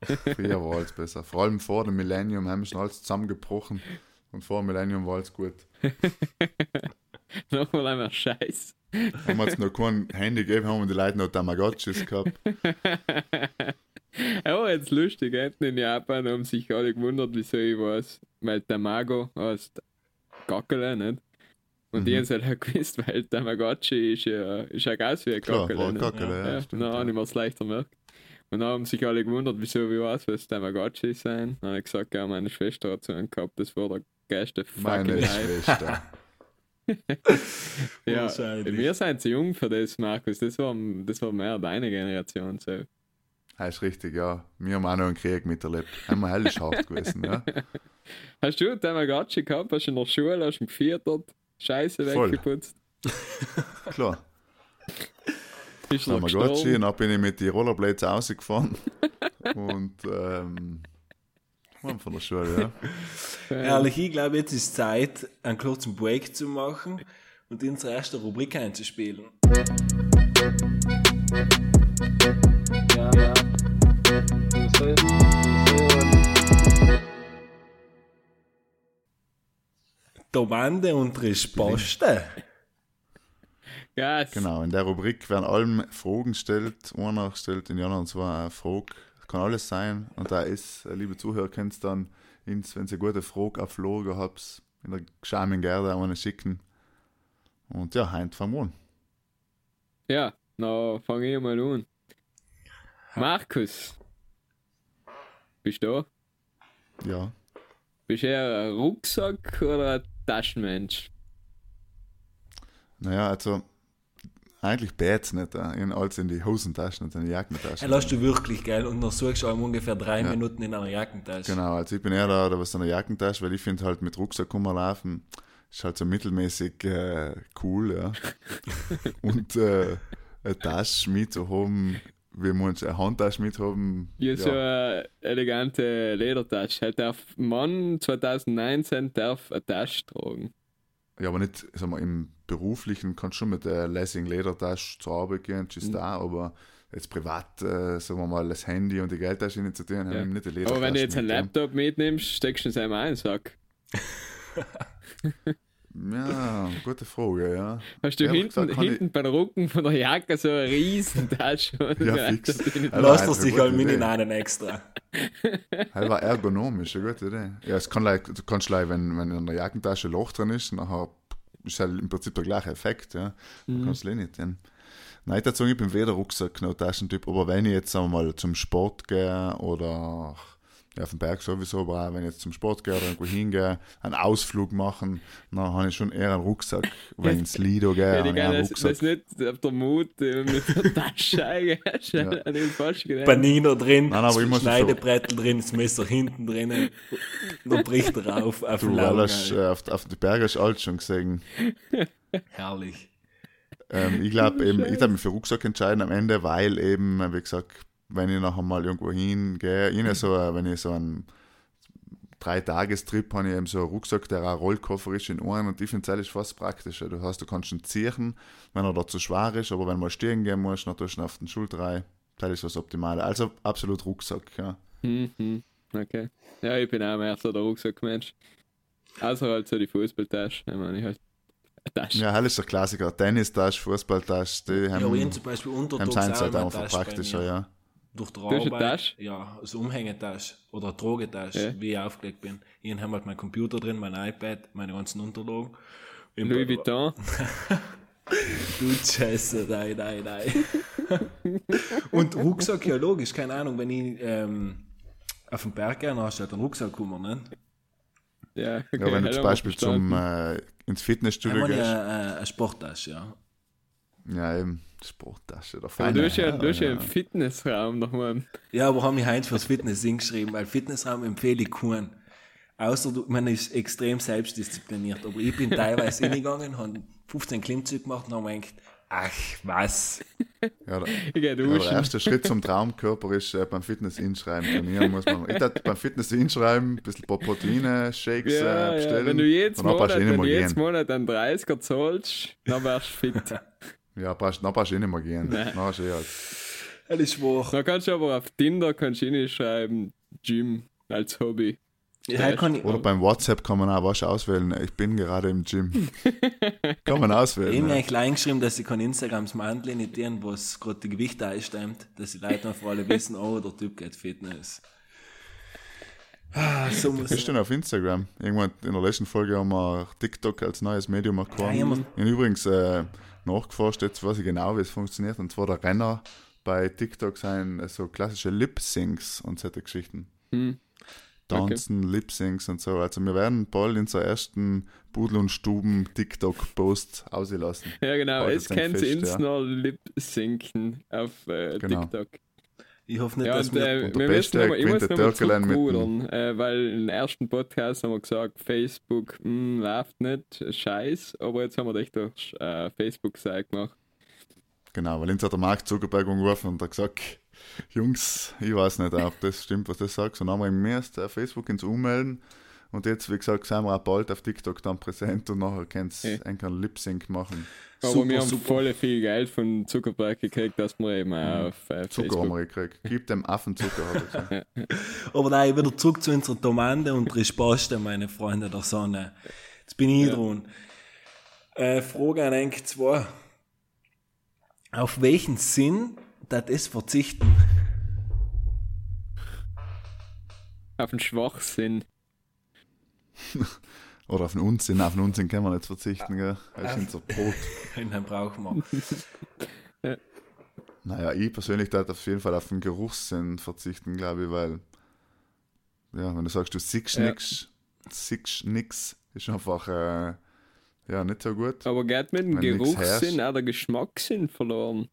Früher war alles besser. Vor allem vor dem Millennium haben wir schon alles zusammengebrochen und vor dem Millennium war alles gut. Nochmal einmal Scheiß. Haben wir jetzt noch kein Handy gegeben, haben die Leute noch Tamagotchis gehabt. Ja, war jetzt lustig, hinten in Japan haben sich alle gewundert, wieso ich weiß. Weil Tamago heißt Gackele, nicht? Und die Mhm. haben es halt auch gewusst, weil Tamagotchi ist ja, ist ja ganz wie ein Gackele. ein nicht? Gackele, ja, ja, stimmt, dann ja. ich mir es leichter gemerkt. Und dann haben sich alle gewundert, wieso ich weiß, was Tamagotchi sein. Dann habe ich gesagt, ja, meine Schwester hat so einen gehabt, das war der geilste fucking Meine. Schwester. Ja, wir sind zu jung für das, Markus. Das war, das war mehr deine Generation. So. Das ist richtig, ja. Wir haben auch noch einen Krieg miterlebt. Einmal hell ist hart gewesen, ja. Hast du Tamagotchi gehabt? Hast du in der Schule, hast du ihn gefüttert? Scheiße Voll. weggeputzt? Klar. Ist Tamagotchi, und dann bin ich mit den Rollerblades rausgefahren. und, ähm, waren von der Schule, ja. Ehrlich, ich glaube, jetzt ist Zeit, einen kurzen Break zu machen und unsere erste Rubrik einzuspielen. Ja, ja. Domande und Risposte. Gas. Genau, in der Rubrik werden allem Fragen gestellt. Einer stellt in Januar und zwar eine Frage. Kann alles sein. Und da ist, äh, liebe Zuhörer, könnt ihr dann, ins, wenn ihr gute Frage auf Lager habt, in der geschämten Gerde eine schicken. Und ja, heint fangen wir an. Ja, na fange ich mal an. Markus. Bist du da? Ja. Bist du eher ein Rucksack oder ein Taschenmensch? Naja, also, eigentlich beides nicht. äh, In, als in die Hosentaschen und in die Jackentasche. Er lässt du wirklich, gell? Und dann suchst du ungefähr drei Ja. Minuten in einer Jackentasche. Genau, also ich bin eher da, da was in der Jackentasche, weil ich finde halt mit Rucksack rumlaufen, ist halt so mittelmäßig äh, cool, ja. Und äh, eine Tasche mitzuhaben, wie manche eine Handtasche mithaben, Ja, so eine elegante Ledertasche. Halt darf Mann 2019 darf eine Tasche tragen. ja, aber nicht, sag mal, im Beruflichen kannst du schon mit der Lessing Ledertasche zur Arbeit gehen, Mhm. ist da, aber jetzt privat, äh, sagen wir mal, das Handy und die Geldtasche nicht zu tun, haben Ja. wir nicht die Ledertasche Aber wenn du jetzt einen ja. Laptop mitnimmst, steckst du ihn einmal einen Sack. Ja, gute Frage, ja. Hast du Ehrlich hinten, gesagt kann ich- hinten beim Rücken von der Jacke so eine riesen Tasche? Ja, fix. Lass Ja, er eine sich gute halt mit Idee. in einen extra. Das war ergonomisch, eine gute Idee. Ja, es kann like, du kannst like, wenn, wenn in der Jackentasche ein Loch drin ist, nachher ist halt im Prinzip der gleiche Effekt, ja. Mhm. Du kannst es eh nicht. Ja. Nein, dazu, ich bin weder Rucksack noch Taschentyp, aber wenn ich jetzt sagen wir mal zum Sport gehe oder ja, auf den Berg sowieso, aber auch wenn ich jetzt zum Sport gehe oder irgendwo hingehe, einen Ausflug machen, dann habe ich schon eher einen Rucksack. Wenn ich ins Lido gehe, Ja, habe ich eher einen das, das Rucksack. nicht auf der Mut äh, mit der Tasche. An den falschen Gedanken. Panino drin, Nein, aber ich Schneidebrettel drin, das Messer hinten drin. Dann bricht er auf, auf Du, den das, äh, auf, auf die Berge ist alles schon gesehen. Herrlich. Ähm, ich glaube eben, ich darf mich für Rucksack entscheiden am Ende, weil eben, wie gesagt, wenn ich nachher mal irgendwo hingehe, ich so, äh, wenn ich so einen Drei-Tagestrip habe, ich eben so einen Rucksack, der auch Rollkoffer ist in einem und ich finde es ehrlich fast praktischer. Du hast, du kannst ihn ziehen, wenn er da zu schwer ist, aber wenn du mal stehen gehen musst, dann tust du ihn auf den Schulter rein. Das ist was Optimale. Also absolut Rucksack, ja. Mhm. Okay. Ja, ich bin auch mehr so der Rucksackmensch. Außer halt so die Fußballtasche. Ich meine, ich halt Tasche. Ja, das ist der Klassiker. Tennistasche, Fußballtasche, die Ja, haben, zum Beispiel haben seins auch halt einfach praktischer, ja. Durch die hast eine Arbeit. Tasche? Ja, also Umhängetasche oder eine Tragetasche, Ja. wie ich aufgelegt bin. Hier haben halt mein Computer drin, mein iPad, meine ganzen Unterlagen. Im Louis Vuitton. Du Scheiße, nein, nein, nein. Und Rucksack, ja logisch, keine Ahnung, wenn ich ähm, auf den Berg gehe, dann hast du halt einen Rucksack gekommen, ne? Ja, okay. Ja, wenn du zum Beispiel zum, äh, ins Fitnessstudio gehst. ja äh, eine Sporttasche, ja. Ja, eben, Sporttasche. Der Aber du hast ja, du hast ja einen Fitnessraum nochmal. Ja, aber haben mich heute fürs Fitness hingeschrieben, weil Fitnessraum empfehle ich keinen. Außer du, man ist extrem selbstdiszipliniert. Aber ich bin teilweise hingegangen, habe 15 Klimmzüge gemacht und habe mir gedacht, ach, was? Ja, der, ja, der erste Schritt zum Traumkörper ist äh, beim Fitness inschreiben. Trainieren muss man. Ich darf beim Fitness inschreiben, ein bisschen Proteine, Shakes äh, Ja, ja, bestellen. wenn du jedes und dann brauchst Monat, eh wenn du gehen. Monat einen 30er zahlst, dann wärst du fit. Ja, brauchst, dann du eh nicht mehr gehen. Nein. Dann hast du eh halt. Das ist wahr. Dann kannst du aber auf Tinder kannst du hinschreiben, Gym als Hobby. Ja, ich, Oder beim WhatsApp kann man auch was auswählen. Ich bin gerade im Gym. kann man ich auswählen. habe mir Ja. eigentlich reingeschrieben, dass ich kein Instagrams Mandel nicht tun, was gerade die Gewichte einstimmt, dass die Leute dann vor allem wissen, oh, der Typ geht Fitness. Ah, so muss Bist du denn auf Instagram? Irgendwann in der letzten Folge haben wir TikTok als neues Medium erkannt. Ja, ich habe übrigens äh, nachgeforscht, jetzt weiß ich genau, wie es funktioniert. Und zwar der Renner bei TikTok sind äh, so klassische Lip-Syncs und solche Geschichten. Hm. Tanzen, Lip-Syncs und so. Also wir werden bald in so ersten Pudel- und Stuben-TikTok-Post auslassen. Ja, genau. Es kennt sie ins ja. noch Lip-Sinken auf äh, Genau. TikTok. Ich hoffe nicht, Ja, dass und, wir. äh, und der wir müssen aber, ich muss der nochmal zurückrudern, äh, weil im ersten Podcast haben wir gesagt, Facebook mh, läuft nicht, scheiß, aber jetzt haben wir echt durch äh, Facebook-Seite gemacht. Genau, weil uns hat der Mark Zuckerberg angerufen und hat gesagt, Jungs, ich weiß nicht, ob das stimmt, was du sagst. Und dann haben wir erst äh, Facebook ins Ummelden und jetzt, wie gesagt, sind wir auch bald auf TikTok dann präsent und nachher könnt ihr Ja. einen Lip-Sync machen. Aber Super, wir haben super. voll viel Geld von Zuckerberg gekriegt, dass wir eben auch auf äh, Zucker haben wir gekriegt. Gib dem Affen Zucker, hat er. Aber nein, wieder zurück zu unserer Tomande und Risposte, meine Freunde der Sonne. Jetzt bin ich dran. Äh, Frage an Enk 2. Auf welchen Sinn das es verzichten? Auf den Schwachsinn. Oder auf den Unsinn. Auf den Unsinn können wir nicht verzichten, gell? Das ist unser Brot. Den brauchen wir. Naja, ich persönlich darf auf jeden Fall auf den Geruchssinn verzichten, glaube ich, weil, ja, wenn du sagst, du siehst Ja. nix, siehst nix, ist einfach, äh, ja, nicht so gut. Aber geht mit dem Wenn Geruchssinn auch der Geschmackssinn verloren?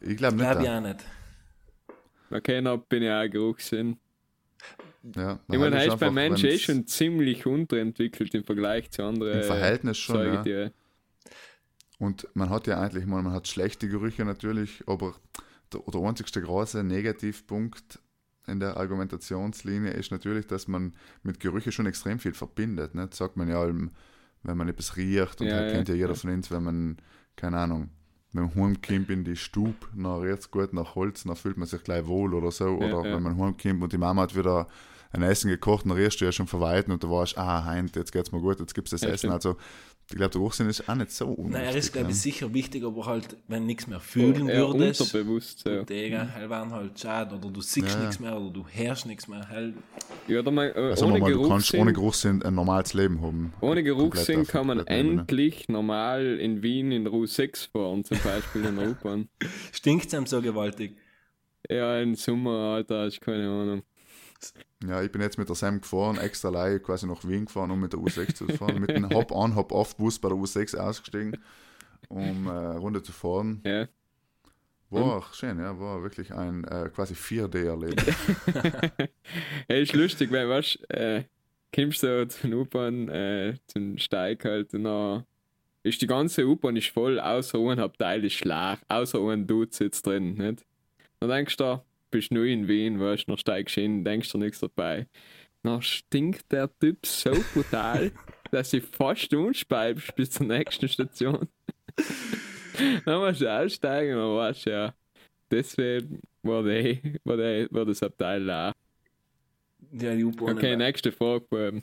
Ich glaube nicht. Glaube ich auch nicht. Okay, dann bin ich auch Geruchssinn. Ja, Ich meine, ist beim einfach, Menschen eh schon ziemlich unterentwickelt im Vergleich zu anderen Im Verhältnis schon, ja. Säugetieren. Und man hat ja eigentlich mal, man hat schlechte Gerüche natürlich, aber der, der einzigste große Negativpunkt in der Argumentationslinie ist natürlich, dass man mit Gerüche schon extrem viel verbindet. Ne? Das sagt man ja, wenn man etwas riecht und Ja, halt ja, kennt ja jeder ja. von uns, wenn man, keine Ahnung, wenn man heimkommt in die Stube, dann riecht es gut nach Holz, dann fühlt man sich gleich wohl oder so. Ja, oder ja. wenn man heimkommt und die Mama hat wieder ein Essen gekocht, dann riechst du ja schon verweiten und du weißt, ah, Heint, jetzt geht's mir gut, jetzt gibt's das Ja, Essen. stimmt. Also ich glaube, der Geruchssinn ist auch nicht so unwichtig. Nein, er ist, glaube ich, sicher wichtig, aber halt, wenn nichts mehr fühlen Eher würdest. unterbewusst. Und Digga, halt waren halt schade. Oder du siehst Ja, ja. nichts mehr oder du hörst nichts mehr. Halt, Ja, oder man, äh, Also ohne, nochmal, du kannst ohne Geruchssinn ein normales Leben haben. ohne Geruchssinn kann man ne? endlich normal in Wien in der U6 fahren, zum Beispiel in der U-Bahn. stinkt einem so gewaltig. Ja, im Sommer, Alter, ich keine Ahnung. Ja, ich bin jetzt mit der Sam gefahren, extra alleine quasi nach Wien gefahren, um mit der U6 zu fahren. mit dem Hop-on, Hop-off-Bus bei der U6 ausgestiegen, um äh, Runde zu fahren. Ja. War auch schön, ja, war wirklich ein äh, quasi 4D-Erlebnis. Hey, ist lustig, weil, du, äh, kommst du so zur U-Bahn, äh, zum Steig halt, und dann ist die ganze U-Bahn ist voll, außer ein Abteil ist leer, außer ein Dude sitzt drin, nicht? Dann denkst du, da, bist neu in Wien, weißt du, dann steigst du hin, denkst du nichts dabei. Dann stinkt der Typ so brutal, dass ich fast unspeibst bis zur nächsten Station. dann musst du aussteigen weißt du, ja, deswegen war, der, war, der, war das Abteil leer. Ja, die U-Bahn. Okay, nächste Frage. Ähm,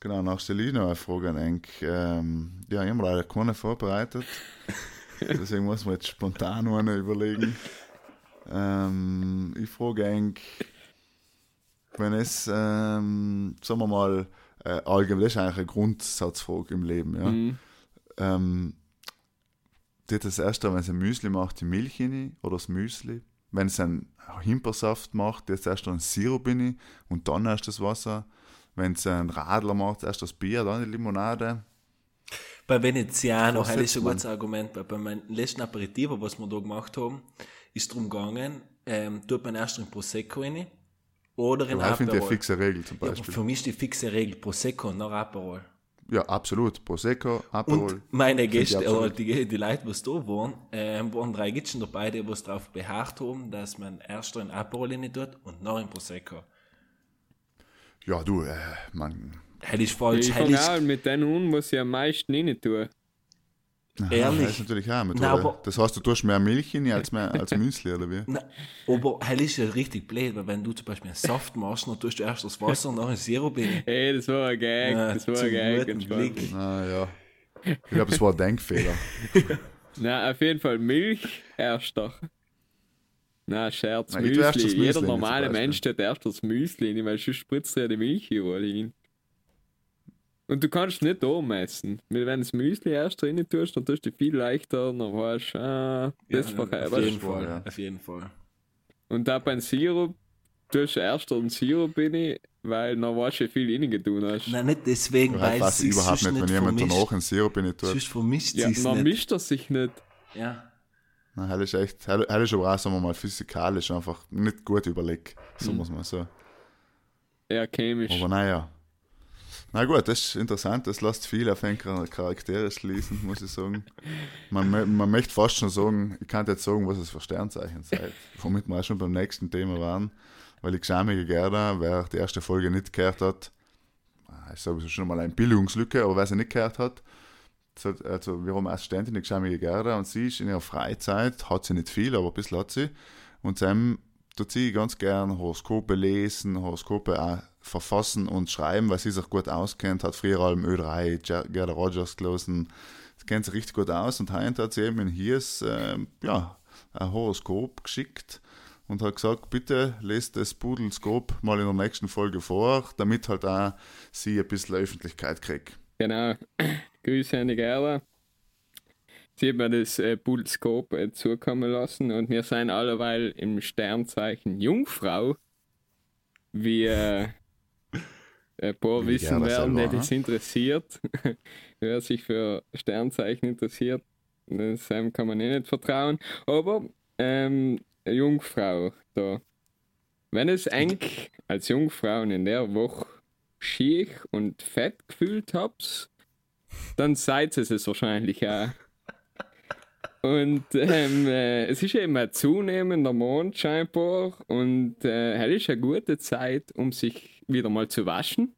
genau, nach Selina eine Frage an Enk. Ähm, ja, ich habe mir leider keine vorbereitet. Deswegen muss man jetzt spontan eine überlegen. Ähm, ich frage Enk, wenn es, ähm, sagen wir mal, äh, allgemein, das ist eigentlich eine Grundsatzfrage im Leben, ja. mhm. Ähm, die das erste, wenn es ein Müsli macht, die Milch rein oder das Müsli. Wenn es einen Himpersaft macht, jetzt erst einen Sirup rein und dann erst das Wasser. Wenn es einen Radler macht, erst das Bier, dann die Limonade. Bei Veneziano, ist setzt ein gutes Argument, weil bei meinem letzten Aperitivo, was wir da gemacht haben, ist darum gegangen, ähm, tut man erst in Prosecco rein oder in Ja, ich finde die Aperol. fixe Regel zum Ja, Beispiel. für mich ist die fixe Regel Prosecco und nach Aperol. Ja, absolut. Prosecco, Aperol. Und meine Gäste, oder die, die Leute, die da waren, ähm, waren drei Gitschen dabei, die was darauf beharrt haben, dass man erst in Aperol rein tut und noch in Prosecco. Ja, du, äh, man. Das ist falsch. Ich fange ist, mit denen an, was ich am meisten rein tue. Aha, Ehrlich? Das ist natürlich auch eine Methode. Nein, aber- das heißt, du tust mehr Milch rein als, mehr, als Müsli, oder wie? Na, aber das ist ja richtig blöd, weil wenn du zum Beispiel einen Saft machst, dann tust du erst das Wasser und dann ein Sirup rein. Ey, das war ein Gag, Ja, das war ein Gag. Blick. Ah, ja. Ich glaube, das war ein Denkfehler. Na, auf jeden Fall Milch erst doch. Na, Scherz, erst Müsli. Müsli Jeder normale. Mensch tut erst das Müsli rein, weil sonst spritzt er ja die Milch überall hin. Und du kannst nicht messen. Weil wenn du das Müsli erst rein tust, dann tust du viel leichter, dann weißt du, ah, das Ja, verkehrt. auf jeden? Fall, Ja. auf jeden Fall. Und da beim Sirup tust du erst den Sirup rein, weil dann weißt du, wie viel rein getan hast. Nein, nicht deswegen, Ich weil weiß es sich überhaupt nicht, wenn jemand danach einen Sirup rein tut. Sonst vermischt Ja, sich's dann nicht. mischt er sich nicht. Ja. Na, hell ist echt, hell, hell ist aber auch, sagen wir mal, physikalisch einfach nicht gut überlegt, so Mhm. muss man so. Eher chemisch. Aber naja. Na gut, das ist interessant, das lässt viel auf Char- Charaktere schließen, muss ich sagen. Man, man möchte fast schon sagen, ich kann jetzt sagen, was es für Sternzeichen seid, womit wir auch schon beim nächsten Thema waren, weil ich geschämige Gerda, wer die erste Folge nicht gehört hat, ich sage schon mal eine Bildungslücke, aber wer sie nicht gehört hat, so, also wir haben eine Assistentin, die geschämige Gerda, und sie ist in ihrer Freizeit, hat sie nicht viel, aber ein bisschen hat sie, und Tut sie ganz gern Horoskope lesen, Horoskope auch verfassen und schreiben, weil sie sich gut auskennt, hat früher allem Ö3, Ger- Gerda Rogers gelesen, sie kennt sich richtig gut aus und heute hat sie eben in Hiers ähm, ja, ein Horoskop geschickt und hat gesagt, bitte lest das Pudelskop mal in der nächsten Folge vor, damit halt auch sie ein bisschen Öffentlichkeit kriegt. Genau. Grüße an die Gerda. Sie hat mir das äh, Pulskop äh, zukommen lassen und wir sind alleweil im Sternzeichen Jungfrau. Wie äh, ein paar Wie wissen werden, der das interessiert. Wer sich für Sternzeichen interessiert, das ähm, kann man eh nicht vertrauen. Aber ähm, Jungfrau da. Wenn es eng als Jungfrauen in der Woche schier und fett gefühlt habt, dann seid es es wahrscheinlich auch. Und ähm, äh, es ist eben ein zunehmender Mond scheinbar und äh, es ist eine gute Zeit, um sich wieder mal zu waschen,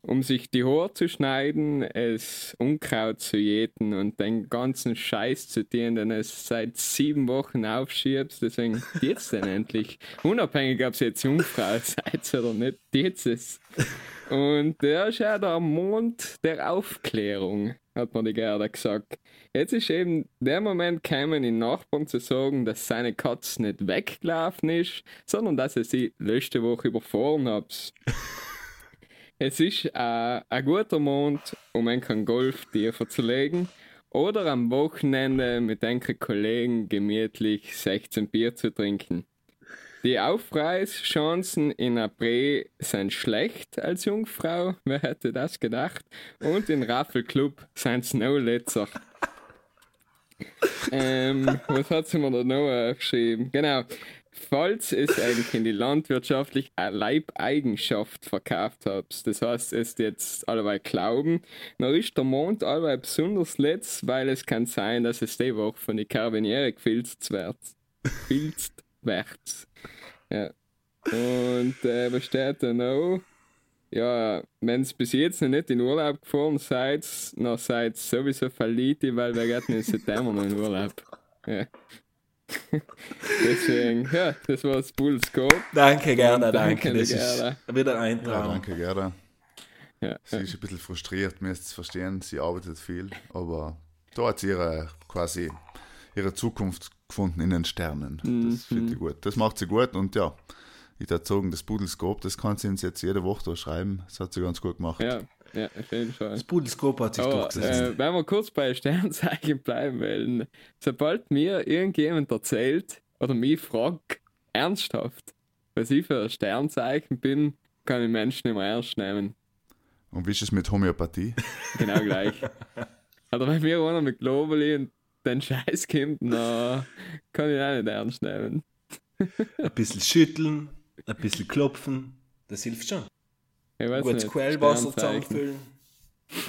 um sich die Haare zu schneiden, es Unkraut zu jäten und den ganzen Scheiß zu tun, den es seit sieben Wochen aufschiebt. Deswegen geht's denn endlich. Unabhängig, ob es jetzt Jungfrau seid oder nicht, geht's es. Und der ist ja der Mond der Aufklärung, hat mir die Gerda gesagt. Jetzt ist eben der Moment gekommen, den Nachbarn zu sagen, dass seine Katze nicht weggelaufen ist, sondern dass er sie letzte Woche überfahren hat. es ist äh, ein guter Mond, um einen Golf tiefer zu legen oder am Wochenende mit einen Kollegen gemütlich 16 Bier zu trinken. Die Aufpreischancen in April sind schlecht als Jungfrau, wer hätte das gedacht? Und in Raffelclub sind es noch letzter. ähm, was hat sie mir da noch aufgeschrieben? Genau. Falls es eigentlich in die landwirtschaftlich eine Leibeigenschaft verkauft habt, das heißt, es jetzt allebei glauben, dann ist der Mond allebei besonders letzt, weil es kann sein, dass es die Woche von den Karabiniere gefilzt wird. Gefilzt wird. Ja. Und äh, was steht da noch? Ja, wenn es bis jetzt noch nicht in Urlaub gefahren seid, dann seid ihr sowieso verliebt, weil wir gehen im September noch in Urlaub. Ja. Deswegen, ja, das war das Pulskop. Danke, Gerda, Danke, danke. Das Gerda. ist wieder ein Ja, Traum. danke, Gerda. Ja, Sie ja. ist ein bisschen frustriert, mir ist zu verstehen, sie arbeitet viel, aber da hat sie ihre, quasi ihre Zukunft gefunden in den Sternen. Das finde ich gut. Das macht sie gut und ja, ich würde sagen, das Pudelskop, das kann sie uns jetzt jede Woche da schreiben. Das hat sie ganz gut gemacht. ja, ja, auf jeden Fall. Das Pudelskop hat sich Aber durchgesetzt. äh, wenn wir kurz bei Sternzeichen bleiben wollen, sobald mir irgendjemand erzählt oder mich fragt, ernsthaft, was ich für ein Sternzeichen bin, kann ich Menschen mehr ernst nehmen. Und wie ist es mit Homöopathie? Genau gleich. Oder wenn mir einer mit Globally und den Scheiß kommt, kann ich auch nicht ernst nehmen. Ein bisschen schütteln, ein bisschen klopfen, das hilft schon. Ich weiß Gutes nicht, Quellwasser zusammenfüllen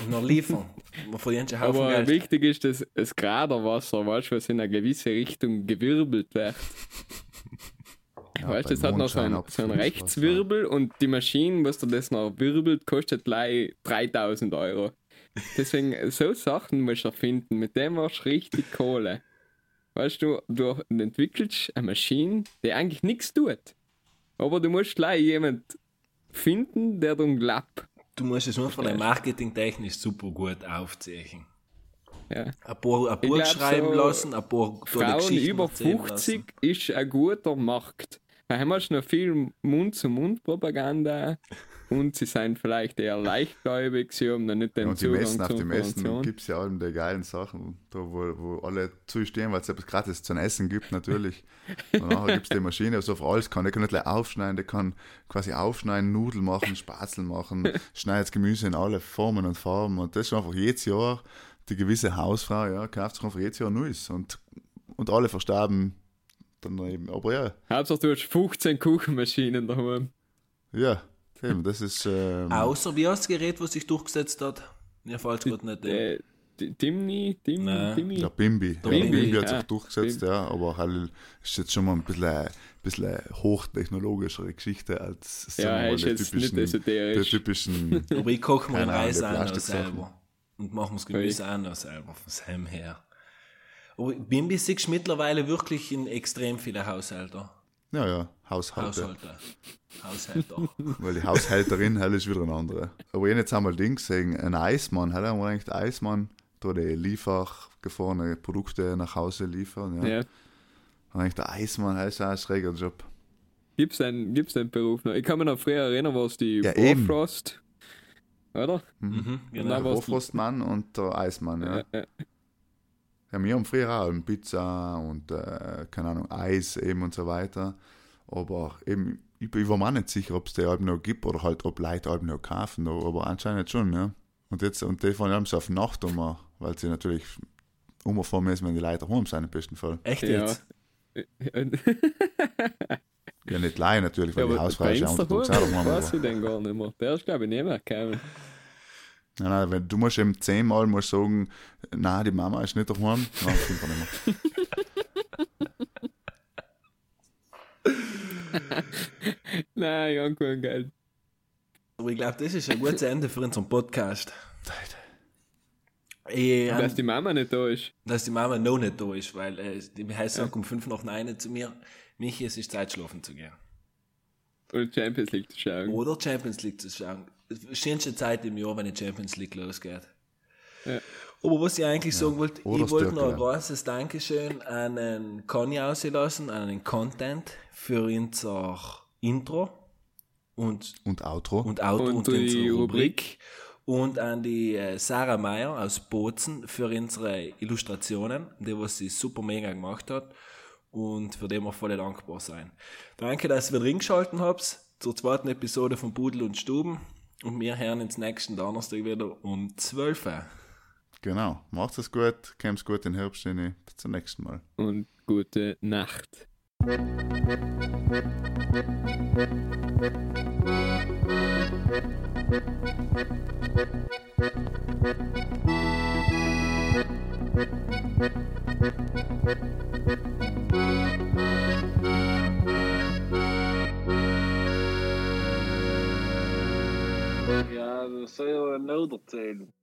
und noch liefern. Man verdient einen Haufen Aber Geld. wichtig ist, dass das Graderwasser, weißt du, was in eine gewisse Richtung gewirbelt wird. Ja, weißt du, es hat noch so einen, so einen Rechtswirbel und die Maschine, was da das noch wirbelt, kostet gleich 3000 Euro. Deswegen, so Sachen musst du erfinden, mit dem machst du richtig Kohle. Weißt du, du entwickelst eine Maschine, die eigentlich nichts tut. Aber du musst gleich jemand finden, der dann glaubt. Du musst es nur von der marketingtechnisch super gut aufzeichnen. Ja. Ein paar, ein Buch glaub, schreiben so lassen, ein paar Frauen über erzählen 50 ist ein guter Markt. Da haben wir schon noch viel Mund-zu-Mund-Propaganda und sie sind vielleicht eher leichtgläubig, sie haben noch nicht den Und die Zugang Messen auf die Messen Information. gibt es ja allem die geilen Sachen, da wo, wo alle zustehen, weil es etwas gratis zum Essen gibt, natürlich. Und nachher gibt es die Maschine, die so für alles kann. Der kann nicht gleich aufschneiden, der kann quasi aufschneiden, Nudeln machen, Spatzel machen, schneidet Gemüse in alle Formen und Farben. Und das ist einfach jedes Jahr die gewisse Hausfrau, ja, kauft sich einfach jedes Jahr Neues. Und und alle verstarben dann eben. Aber ja, Hauptsache du hast 15 Kuchenmaschinen daheim. ja, eben, das ist. Ähm, Außer wie heißt das Gerät, was sich durchgesetzt hat? Mir fällt es gerade nicht ein. Äh, Di- Dimni. Dimmi. Der Bimbi. Der Bimbi, Bimbi, hat sich ja. durchgesetzt, ja, aber halt ist jetzt schon mal ein bisschen, ein bisschen eine hochtechnologischere Geschichte als Ja, mal, jetzt nicht der typischen. Aber ich koche mir Ahnung, Reis auch noch selber. Und machen das Gemüse auch noch selber, von seinem her. Aber Bimbi siehst du mittlerweile wirklich in extrem viele Haushalter. ja, ja, Haushalte. Haushalter. Haushalter. Weil die Haushälterin, hell ist wieder eine andere. Aber jetzt haben wir Dings gesehen, ein Eismann, haben wir eigentlich Eismann, da die liefergefahrene Produkte nach Hause liefern, ja. Ja. Und eigentlich der Eismann, hell ist auch ein schräger Job. Gibt's den, gibt's den Beruf noch? Ich kann mich noch früher erinnern, was die Ja, eben. Warfrost, oder? mhm, Ja, genau. Der Rohrfrostmann und der Eismann, ja. Äh, Ja, wir haben früher auch Pizza und, äh, keine Ahnung, Eis eben und so weiter. Aber eben, ich, ich war mir auch nicht sicher, ob es die Alben noch gibt oder halt, ob Leute Alben noch kaufen, aber anscheinend schon, ja. Und jetzt, und die fahren so auf Nacht um, weil sie natürlich umfahren müssen, wenn die Leute daheim sind, im besten Fall. Echt Ja. jetzt? Ja, nicht leihen natürlich, weil Ja, die aber Hausfrau ist ja Insta untertags auch daheim. weiß ich den gar nicht mehr. Der ist, glaube ich, nicht mehr gekommen. Nein, nein, wenn, du musst eben zehnmal musst sagen, nein, die Mama ist nicht daheim, dann kommt er nicht mehr. Nein, ich habe kein Geld. Aber ich glaube, das ist ein gutes Ende für unseren Podcast. Ich, ähm, Dass die Mama nicht da ist. dass die Mama noch nicht da ist, weil äh, die heißt sagt um fünf nach neun zu mir, Michi, es ist Zeit schlafen zu gehen. Und Champions League zu schauen. Oder Champions League zu schauen. Schönste Zeit im Jahr, wenn die Champions League losgeht. Ja. Aber was ich eigentlich sagen wollte, Oder ich wollte noch ein großes Dankeschön an den Conny auslassen, an den Content für unser Intro und, Und Outro. und Auto und, Und die unsere Rubrik. Rubrik. Und an die äh, Sarah Meyer aus Bozen für unsere Illustrationen, die was sie super mega gemacht hat und für die wir voll dankbar sein. Danke, dass ihr wieder reingeschalten habt zur zweiten Episode von Pudel und Stuben und wir hören uns nächsten Donnerstag wieder um 12 Uhr. Genau. Macht es gut, kommt's gut in den Herbst rein. Bis zum nächsten Mal. Und gute Nacht. Ja, dat zou je wel nodig zijn.